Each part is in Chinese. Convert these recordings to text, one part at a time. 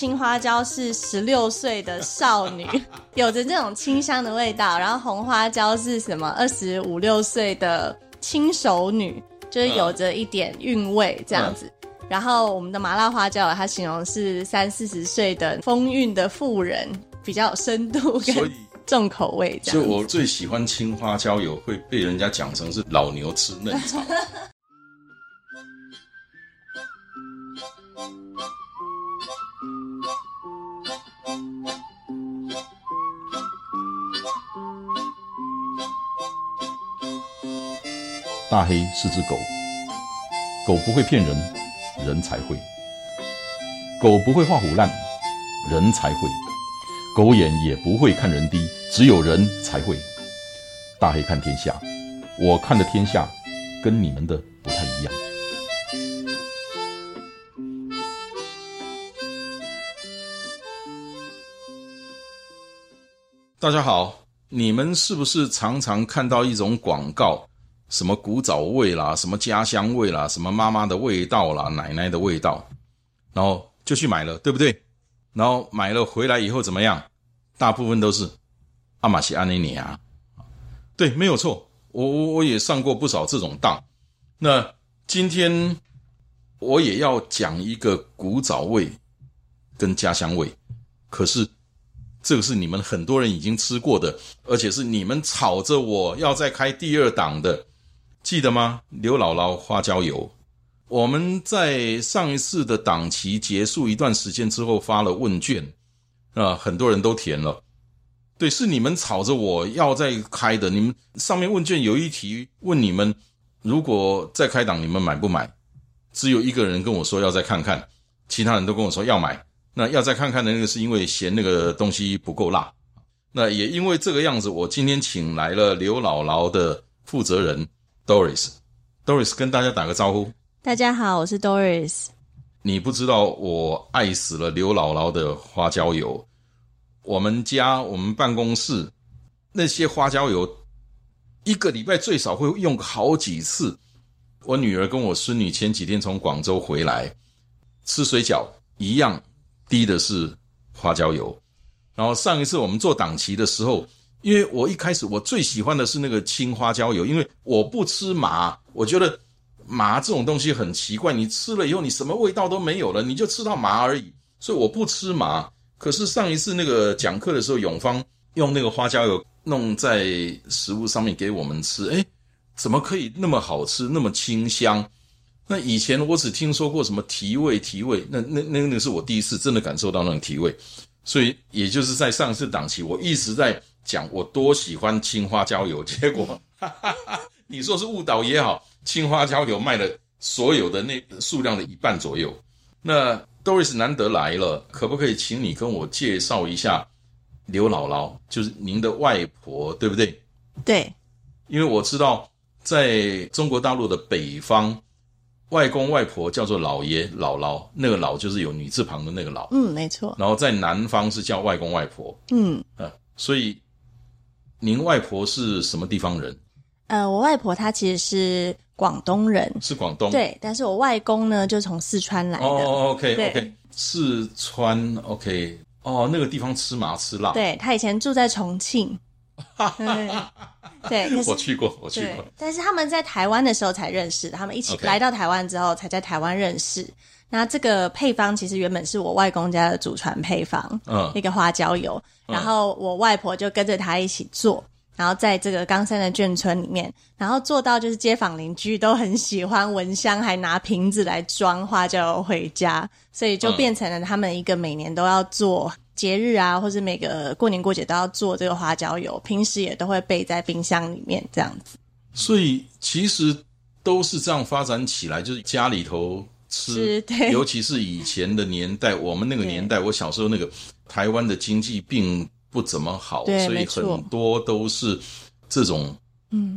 青花椒是十六岁的少女，有着这种清香的味道；然后红花椒是什么？二十五六岁的轻熟女，就是有着一点韵味这样子。然后我们的麻辣花椒，它形容是三四十岁的风韵的妇人，比较有深度跟重口味。就我最喜欢青花椒油，会被人家讲成是老牛吃嫩草。大黑是只狗，狗不会骗人，人才会；狗不会画虎烂，人才会；狗眼也不会看人低，只有人才会。大黑看天下，我看的天下跟你们的不太一样。大家好，你们是不是常常看到一种广告？什么古早味啦，什么家乡味啦，什么妈妈的味道啦，奶奶的味道，然后就去买了，对不对？然后买了回来以后怎么样？大部分都是阿玛西阿尼尼亚，对，没有错。我我我也上过不少这种当。那今天我也要讲一个古早味跟家乡味，可是这个是你们很多人已经吃过的，而且是你们吵着我要再开第二档的。记得吗？刘姥姥花椒油，我们在上一次的档期结束一段时间之后发了问卷，啊，很多人都填了。对，是你们吵着我要再开的。你们上面问卷有一题问你们，如果再开档，你们买不买？只有一个人跟我说要再看看，其他人都跟我说要买。那要再看看的那个是因为嫌那个东西不够辣。那也因为这个样子，我今天请来了刘姥姥的负责人。Doris，Doris 跟大家打个招呼。大家好，我是 Doris。你不知道我爱死了刘姥姥的花椒油。我们家我们办公室那些花椒油，一个礼拜最少会用好几次。我女儿跟我孙女前几天从广州回来，吃水饺一样滴的是花椒油。然后上一次我们做档期的时候。因为我一开始我最喜欢的是那个青花椒油，因为我不吃麻，我觉得麻这种东西很奇怪，你吃了以后你什么味道都没有了，你就吃到麻而已，所以我不吃麻。可是上一次那个讲课的时候，永芳用那个花椒油弄在食物上面给我们吃，哎，怎么可以那么好吃，那么清香？那以前我只听说过什么提味提味，那那那那是我第一次真的感受到那种提味，所以也就是在上次档期，我一直在。讲我多喜欢青花椒油，结果 你说是误导也好，青花椒油卖了所有的那数量的一半左右。那 Doris 难得来了，可不可以请你跟我介绍一下刘姥姥，就是您的外婆，对不对？对，因为我知道在中国大陆的北方，外公外婆叫做老爷姥姥，那个姥就是有女字旁的那个老，嗯，没错。然后在南方是叫外公外婆，嗯，呃，所以。您外婆是什么地方人？呃，我外婆她其实是广东人，是广东。对，但是我外公呢，就从四川来的。哦，OK，OK，四川，OK，哦，那个地方吃麻吃辣。对他以前住在重庆。对，我去过，我去过。但是他们在台湾的时候才认识，他们一起来到台湾之后才在台湾认识。那这个配方其实原本是我外公家的祖传配方，嗯，那个花椒油，然后我外婆就跟着他一起做，然后在这个冈山的眷村里面，然后做到就是街坊邻居都很喜欢闻香，还拿瓶子来装花椒油回家，所以就变成了他们一个每年都要做节日啊，或是每个过年过节都要做这个花椒油，平时也都会备在冰箱里面这样子。所以其实都是这样发展起来，就是家里头。吃，尤其是以前的年代，我们那个年代，我小时候那个台湾的经济并不怎么好，所以很多都是这种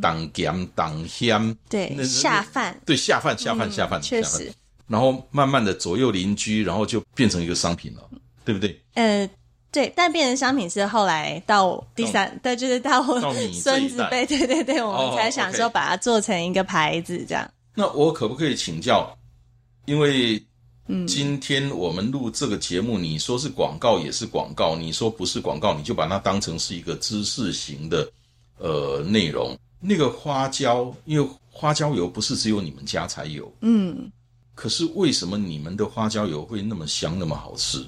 当咸当香，对下饭，对下饭下饭下饭，确实。然后慢慢的左右邻居，然后就变成一个商品了，对不对？呃，对，但变成商品是后来到第三，对，就是到孙子辈，对对对，我们才想说把它做成一个牌子这样。那我可不可以请教？因为嗯，今天我们录这个节目，你说是广告也是广告，你说不是广告，你就把它当成是一个知识型的呃内容。那个花椒，因为花椒油不是只有你们家才有，嗯，可是为什么你们的花椒油会那么香，那么好吃？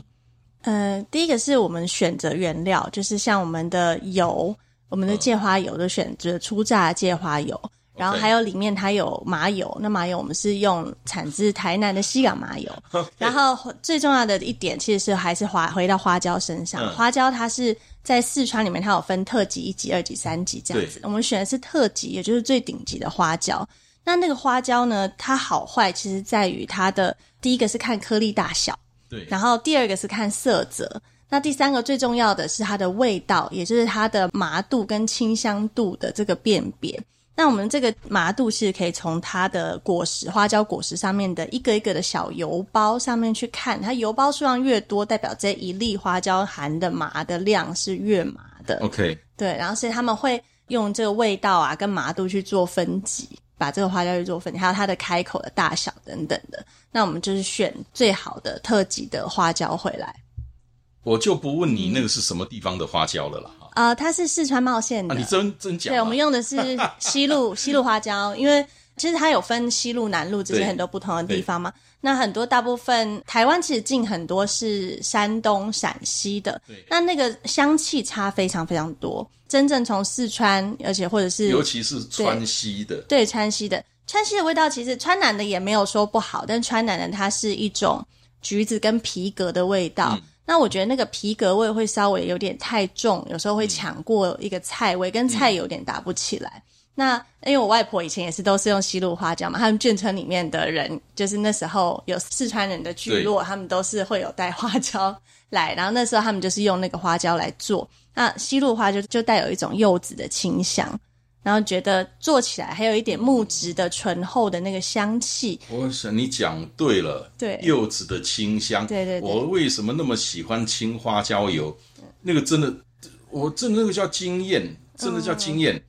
呃，第一个是我们选择原料，就是像我们的油，我们的芥花油的选择初榨芥花油。然后还有里面它有麻油，那麻油我们是用产自台南的西港麻油。然后最重要的一点，其实是还是花回到花椒身上。花椒它是在四川里面，它有分特级、一级、二级、三级这样子。我们选的是特级，也就是最顶级的花椒。那那个花椒呢，它好坏其实在于它的第一个是看颗粒大小，对。然后第二个是看色泽，那第三个最重要的是它的味道，也就是它的麻度跟清香度的这个辨别。那我们这个麻度是可以从它的果实花椒果实上面的一个一个的小油包上面去看，它油包数量越多，代表这一粒花椒含的麻的量是越麻的。OK，对，然后所以他们会用这个味道啊跟麻度去做分级，把这个花椒去做分级，还有它的开口的大小等等的。那我们就是选最好的特级的花椒回来。我就不问你那个是什么地方的花椒了啦。啊，它是四川茂县的。你真真假？对，我们用的是 西路西路花椒，因为其实它有分西路、南路这些很多不同的地方嘛。那很多大部分台湾其实进很多是山东、陕西的，那那个香气差非常非常多。真正从四川，而且或者是尤其是川西的，对川西的川西的味道，其实川南的也没有说不好，但川南的它是一种橘子跟皮革的味道。那我觉得那个皮革味会稍微有点太重，有时候会抢过一个菜味，跟菜有点打不起来。那因为我外婆以前也是都是用西路花椒嘛，他们眷村里面的人就是那时候有四川人的聚落，他们都是会有带花椒来，然后那时候他们就是用那个花椒来做。那西路花就就带有一种柚子的清香。然后觉得做起来还有一点木质的醇厚的那个香气。我想你讲对了，对柚子的清香。对对对，我为什么那么喜欢青花椒油？那个真的，我真的那个叫惊艳，真的叫惊艳。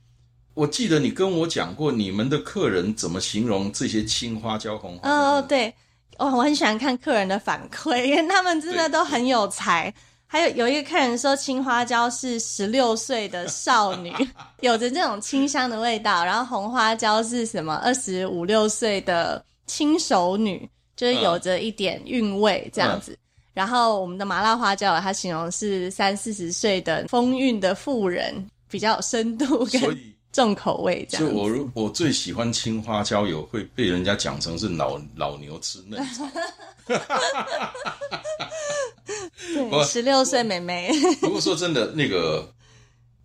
我记得你跟我讲过，你们的客人怎么形容这些青花椒红？哦，对，哦，我很喜欢看客人的反馈，因为他们真的都很有才。还有有一个客人说，青花椒是十六岁的少女，有着这种清香的味道。然后红花椒是什么？二十五六岁的轻熟女，就是有着一点韵味这样子。然后我们的麻辣花椒，它形容是三四十岁的风韵的妇人，比较有深度跟重口味这样。就我我最喜欢青花椒油，会被人家讲成是老老牛吃嫩草。对，十六岁妹妹。不过说真的，那个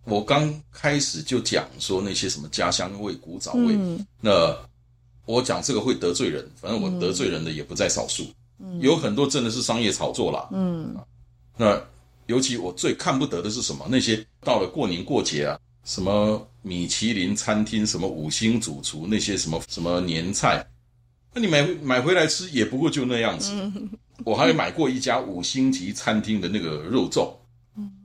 我刚开始就讲说那些什么家乡味、古早味，那我讲这个会得罪人，反正我得罪人的也不在少数，有很多真的是商业炒作啦。嗯，那尤其我最看不得的是什么？那些到了过年过节啊，什么米其林餐厅、什么五星主厨那些什么什么年菜，那你买买回来吃也不过就那样子。我还买过一家五星级餐厅的那个肉粽，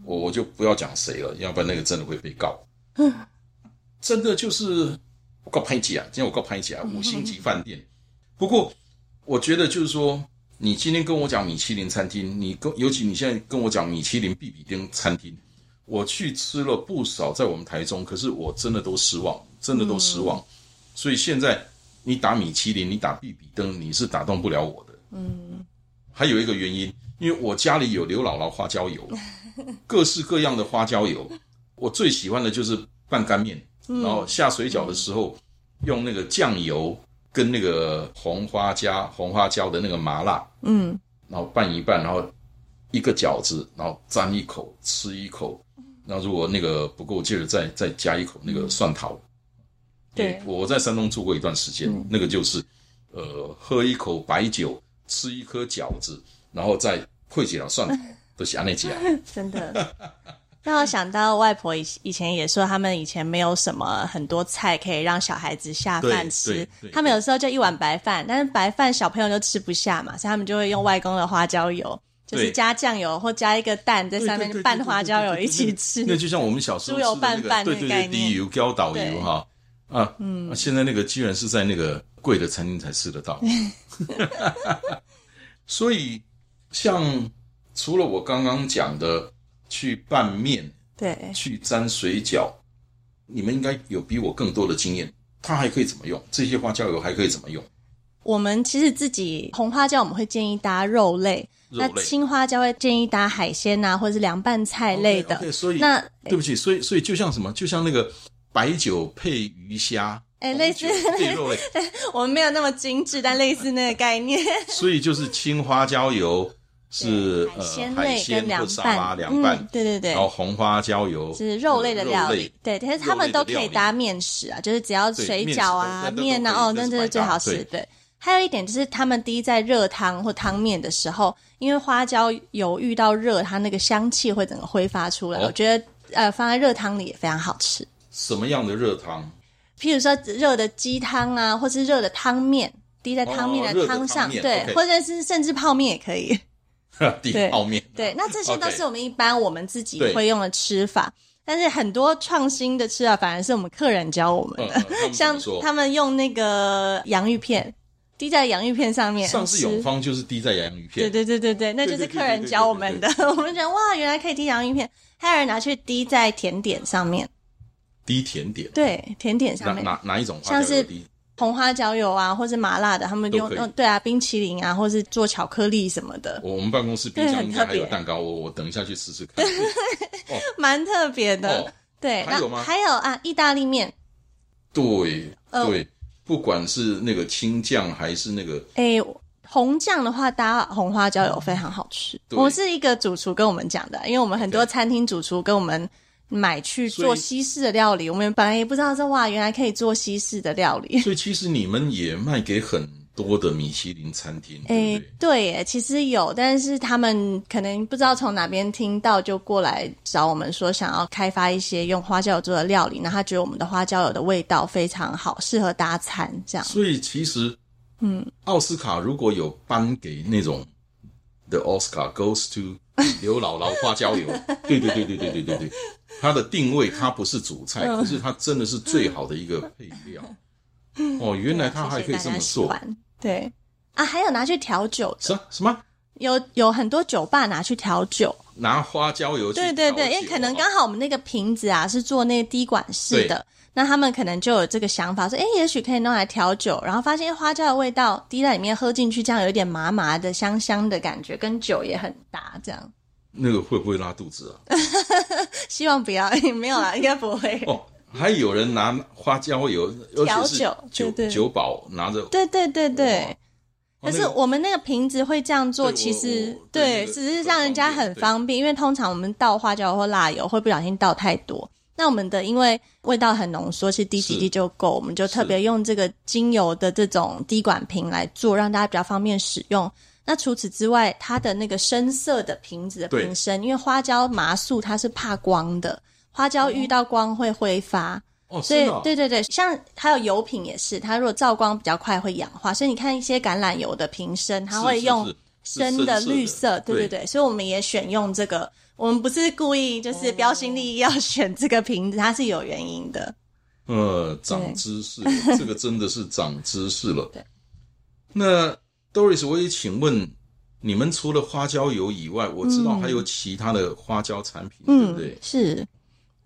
我我就不要讲谁了，要不然那个真的会被告。真的就是我告拍姐啊，今天我告拍姐啊，五星级饭店。不过我觉得就是说，你今天跟我讲米其林餐厅，你跟尤其你现在跟我讲米其林必比登餐厅，我去吃了不少，在我们台中，可是我真的都失望，真的都失望。所以现在你打米其林，你打必比登，你是打动不了我的。嗯。还有一个原因，因为我家里有刘姥姥花椒油，各式各样的花椒油，我最喜欢的就是拌干面，然后下水饺的时候用那个酱油跟那个红花椒红花椒的那个麻辣，嗯，然后拌一拌，然后一个饺子，然后沾一口吃一口，那如果那个不够劲儿，再再加一口那个蒜头。对，我在山东住过一段时间，那个就是呃喝一口白酒。吃一颗饺子，然后再配几条蒜头，都是安那几真的，让我想到外婆以以前也说，他们以前没有什么很多菜可以让小孩子下饭吃，他们有时候就一碗白饭，但是白饭小朋友就吃不下嘛，所以他们就会用外公的花椒油，就是加酱油或加一个蛋在上面拌花椒油一起吃。那就像我们小时候猪油拌饭对对对，低油高导油哈啊，嗯，现在那个居然是在那个贵的餐厅才吃得到。所以像除了我刚刚讲的去拌面，对，去沾水饺，你们应该有比我更多的经验。它还可以怎么用？这些花椒油还可以怎么用？我们其实自己红花椒，我们会建议搭肉类；那青花椒会建议搭海鲜呐，或者是凉拌菜类的。对，所以那对不起，所以所以就像什么，就像那个白酒配鱼虾，哎，类似 配肉类。我们没有那么精致，但类似那个概念。所以就是青花椒油。是海鲜类跟凉拌，凉拌，对对对。然后红花椒油是肉类的料理，对，但是他们都可以搭面食啊，就是只要水饺啊、面啊，哦，那这是最好吃。对，还有一点就是他们滴在热汤或汤面的时候，因为花椒油遇到热，它那个香气会整个挥发出来。我觉得呃，放在热汤里也非常好吃。什么样的热汤？譬如说热的鸡汤啊，或是热的汤面，滴在汤面的汤上，对，或者是甚至泡面也可以。对泡面，对，那这些都是我们一般我们自己会用的吃法，但是很多创新的吃法反而是我们客人教我们的，像他们用那个洋芋片滴在洋芋片上面，上次永芳就是滴在洋芋片，对对对对对，那就是客人教我们的，我们觉得哇，原来可以滴洋芋片，还有人拿去滴在甜点上面，滴甜点，对，甜点上面。哪哪一种像是红花椒油啊，或是麻辣的，他们用用对啊，冰淇淋啊，或是做巧克力什么的。我我们办公室冰箱应该还有蛋糕，我我等一下去试试看。蛮特别的，对。还有吗？还有啊，意大利面。对对，不管是那个青酱还是那个，哎，红酱的话搭红花椒油非常好吃。我是一个主厨跟我们讲的，因为我们很多餐厅主厨跟我们。买去做西式的料理，我们本来也不知道说哇，原来可以做西式的料理。所以其实你们也卖给很多的米其林餐厅。哎，对，耶，其实有，但是他们可能不知道从哪边听到，就过来找我们说想要开发一些用花椒油做的料理。那他觉得我们的花椒油的味道非常好，适合搭餐这样。所以其实，嗯，奥斯卡如果有颁给那种 The Oscar goes to 刘姥姥花椒油，对对对对对对对对。它的定位，它不是主菜，可是它真的是最好的一个配料。哦，原来它还可以这么做。对啊，还有拿去调酒的。什什么？有有很多酒吧拿去调酒，拿花椒油。对对对，因为可能刚好我们那个瓶子啊是做那个滴管式的，那他们可能就有这个想法，说哎，也许可以弄来调酒，然后发现花椒的味道滴在里面，喝进去这样有点麻麻的、香香的感觉，跟酒也很搭，这样。那个会不会拉肚子啊？希望不要，没有啦，应该不会。哦，还有人拿花椒油调酒，酒酒保拿着。对对对对。可是我们那个瓶子会这样做，其实对，只是让人家很方便，因为通常我们倒花椒或辣油会不小心倒太多。那我们的因为味道很浓缩，其实滴几滴就够，我们就特别用这个精油的这种滴管瓶来做，让大家比较方便使用。那除此之外，它的那个深色的瓶子的瓶身，因为花椒麻素它是怕光的，花椒遇到光会挥发，哦所以对对对，像还有油品也是，它如果照光比较快会氧化，所以你看一些橄榄油的瓶身，它会用深的绿色，对。对对，所以我们也选用这个，我们不是故意就是标新立异要选这个瓶子，它是有原因的。呃，长知识，这个真的是长知识了。对，那。Doris，我也请问，你们除了花椒油以外，我知道还有其他的花椒产品，对不对？是，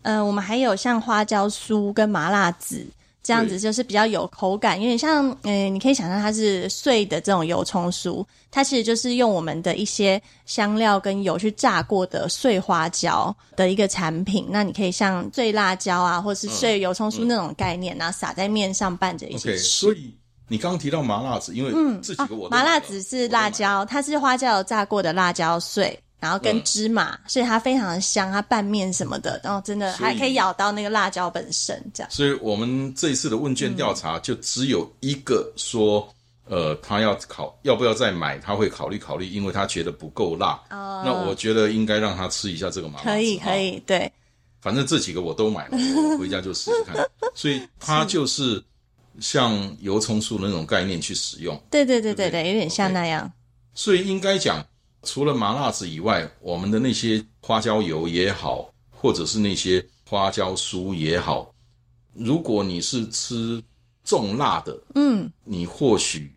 呃，我们还有像花椒酥跟麻辣籽这样子，就是比较有口感，有点像，嗯，你可以想象它是碎的这种油葱酥，它其实就是用我们的一些香料跟油去炸过的碎花椒的一个产品。那你可以像碎辣椒啊，或是碎油葱酥那种概念，然后撒在面上拌着一起吃。所以。你刚刚提到麻辣子，因为这几个我麻辣子是辣椒，它是花椒炸过的辣椒碎，然后跟芝麻，所以它非常的香。它拌面什么的，然后真的还可以咬到那个辣椒本身，这样。所以我们这一次的问卷调查就只有一个说，呃，他要考要不要再买，他会考虑考虑，因为他觉得不够辣。哦，那我觉得应该让他吃一下这个麻辣。可以可以，对。反正这几个我都买了，我回家就试试看。所以它就是。像油葱酥那种概念去使用，对对对对对，有点像那样。所以应该讲，除了麻辣子以外，我们的那些花椒油也好，或者是那些花椒酥也好，如果你是吃重辣的，嗯，你或许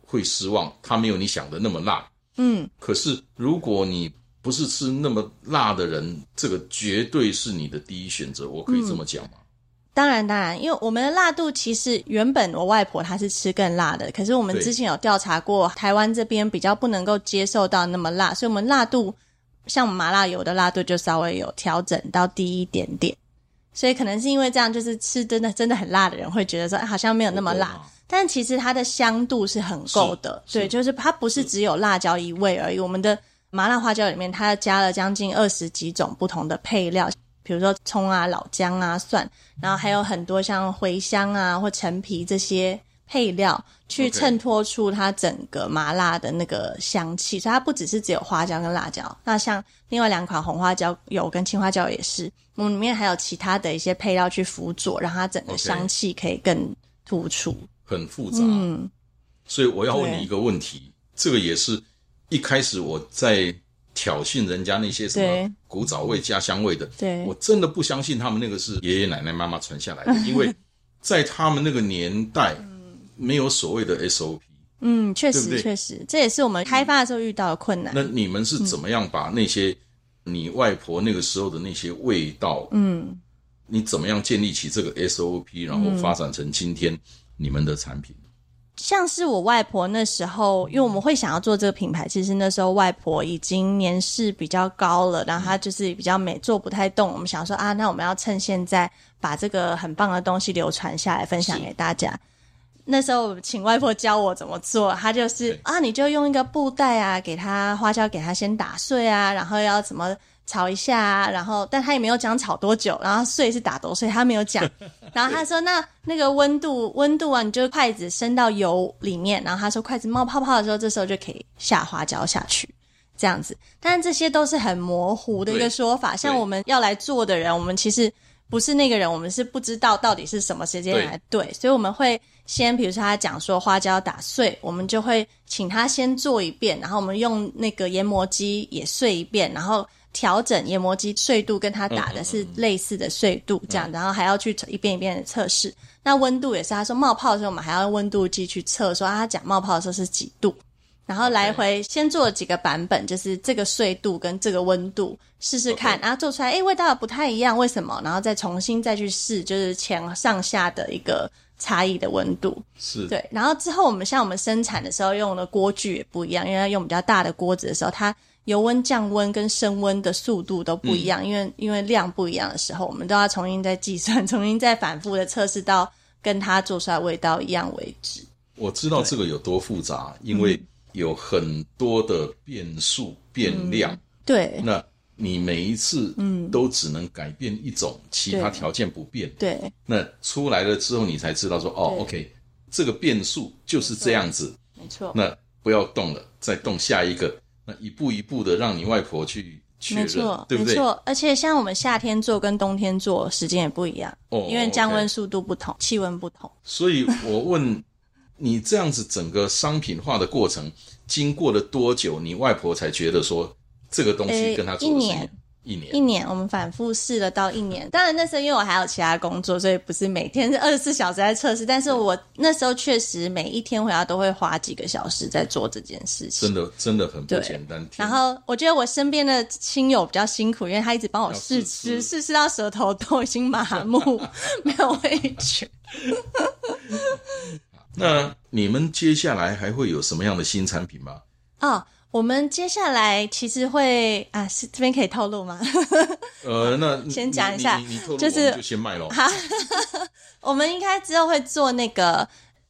会失望，它没有你想的那么辣。嗯，可是如果你不是吃那么辣的人，这个绝对是你的第一选择。我可以这么讲吗？当然，当然，因为我们的辣度其实原本我外婆她是吃更辣的，可是我们之前有调查过，台湾这边比较不能够接受到那么辣，所以我们辣度像麻辣油的辣度就稍微有调整到低一点点。所以可能是因为这样，就是吃真的真的很辣的人会觉得说好像没有那么辣，但其实它的香度是很够的。对，就是它不是只有辣椒一味而已。我们的麻辣花椒里面，它加了将近二十几种不同的配料。比如说葱啊、老姜啊、蒜，然后还有很多像茴香啊或陈皮这些配料，去衬托出它整个麻辣的那个香气。所以它不只是只有花椒跟辣椒，那像另外两款红花椒油跟青花椒也是，我们，里面还有其他的一些配料去辅佐，让它整个香气可以更突出。很复杂，嗯。所以我要问你一个问题，这个也是一开始我在。挑衅人家那些什么古早味、家乡味的，对我真的不相信他们那个是爷爷奶奶、妈妈传下来的，因为在他们那个年代，没有所谓的 SOP。嗯，确实，确实，这也是我们开发的时候遇到的困难。那你们是怎么样把那些你外婆那个时候的那些味道，嗯，你怎么样建立起这个 SOP，然后发展成今天你们的产品？像是我外婆那时候，因为我们会想要做这个品牌，其实那时候外婆已经年事比较高了，然后她就是比较美，做不太动。我们想说啊，那我们要趁现在把这个很棒的东西流传下来，分享给大家。那时候请外婆教我怎么做，她就是啊，你就用一个布袋啊，给它花椒，给它先打碎啊，然后要怎么。炒一下，啊然后但她也没有讲炒多久，然后碎是打多碎，她没有讲。然后他说：“那那个温度，温度啊，你就筷子伸到油里面。”然后他说：“筷子冒泡泡的时候，这时候就可以下花椒下去，这样子。”但是这些都是很模糊的一个说法。像我们要来做的人，我们其实不是那个人，我们是不知道到底是什么时间来对，所以我们会先，比如说他讲说花椒打碎，我们就会请他先做一遍，然后我们用那个研磨机也碎一遍，然后。调整研磨机碎度跟它打的是类似的碎度，这样，然后还要去一遍一遍的测试。那温度也是，他说冒泡的时候，我们还要用温度计去测，说他讲冒泡的时候是几度，然后来回先做了几个版本，就是这个碎度跟这个温度试试看，然后做出来，哎，味道不太一样，为什么？然后再重新再去试，就是前上下的一个差异的温度，是对。然后之后我们像我们生产的时候用的锅具也不一样，因为用比较大的锅子的时候，它。油温降温跟升温的速度都不一样，因为因为量不一样的时候，我们都要重新再计算，重新再反复的测试到跟它做出来味道一样为止。我知道这个有多复杂，因为有很多的变数变量。对，那你每一次嗯都只能改变一种，其他条件不变。对，那出来了之后，你才知道说哦，OK，这个变数就是这样子。没错。那不要动了，再动下一个。那一步一步的让你外婆去确认，对不对？没错，而且像我们夏天做跟冬天做时间也不一样，哦，因为降温速度不同，气温不同。所以我问你，这样子整个商品化的过程经过了多久，你外婆才觉得说这个东西跟她做的是？一年，一年，我们反复试了到一年。当然那时候因为我还有其他工作，所以不是每天是 二十四小时在测试。但是我那时候确实每一天回家都会花几个小时在做这件事情。真的，真的很不简单。然后我觉得我身边的亲友比较辛苦，因为他一直帮我试吃，试吃到舌头都已经麻木，没有味觉。那你们接下来还会有什么样的新产品吗？啊。我们接下来其实会啊，是这边可以透露吗？呃，那 先讲一下，就是就先卖喽。好，我们应该之后会做那个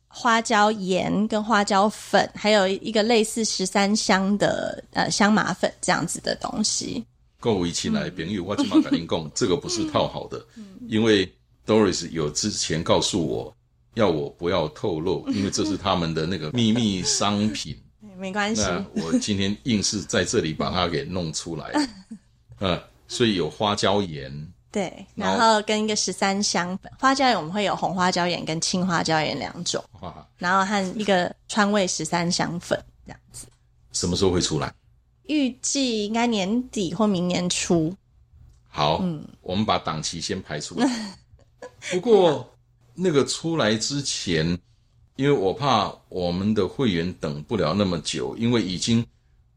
花椒盐跟花椒粉，还有一个类似十三香的呃香麻粉这样子的东西。各位一起来，朋友，我起码肯定供这个不是套好的，因为 Doris 有之前告诉我要我不要透露，因为这是他们的那个秘密商品。没关系，我今天硬是在这里把它给弄出来，嗯，所以有花椒盐，对，然后跟一个十三香粉，花椒盐我们会有红花椒盐跟青花椒盐两种，然后和一个川味十三香粉这样子。什么时候会出来？预计应该年底或明年初。好，嗯，我们把档期先排出来。不过那个出来之前。因为我怕我们的会员等不了那么久，因为已经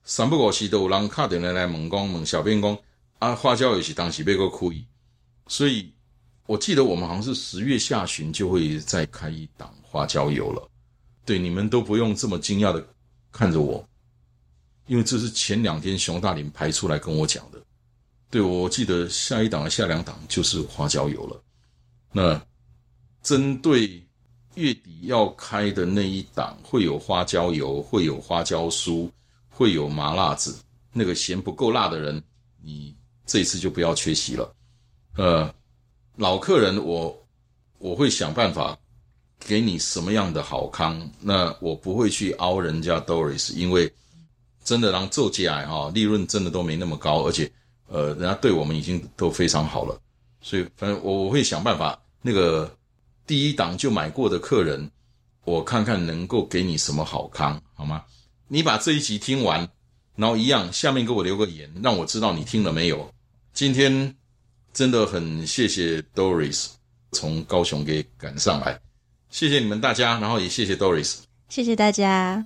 三不五时都有人打电话来问讲，问小编讲啊，花椒油是当时被个可以，所以我记得我们好像是十月下旬就会再开一档花椒油了。对，你们都不用这么惊讶的看着我，因为这是前两天熊大林排出来跟我讲的。对，我记得下一档下两档就是花椒油了。那针对月底要开的那一档，会有花椒油，会有花椒酥，会有麻辣子。那个嫌不够辣的人，你这一次就不要缺席了。呃，老客人，我我会想办法给你什么样的好康。那我不会去凹人家 Doris，因为真的让做起来哈，利润真的都没那么高，而且。呃，人家对我们已经都非常好了，所以反正我我会想办法，那个第一档就买过的客人，我看看能够给你什么好康，好吗？你把这一集听完，然后一样下面给我留个言，让我知道你听了没有。今天真的很谢谢 Doris 从高雄给赶上来，谢谢你们大家，然后也谢谢 Doris，谢谢大家。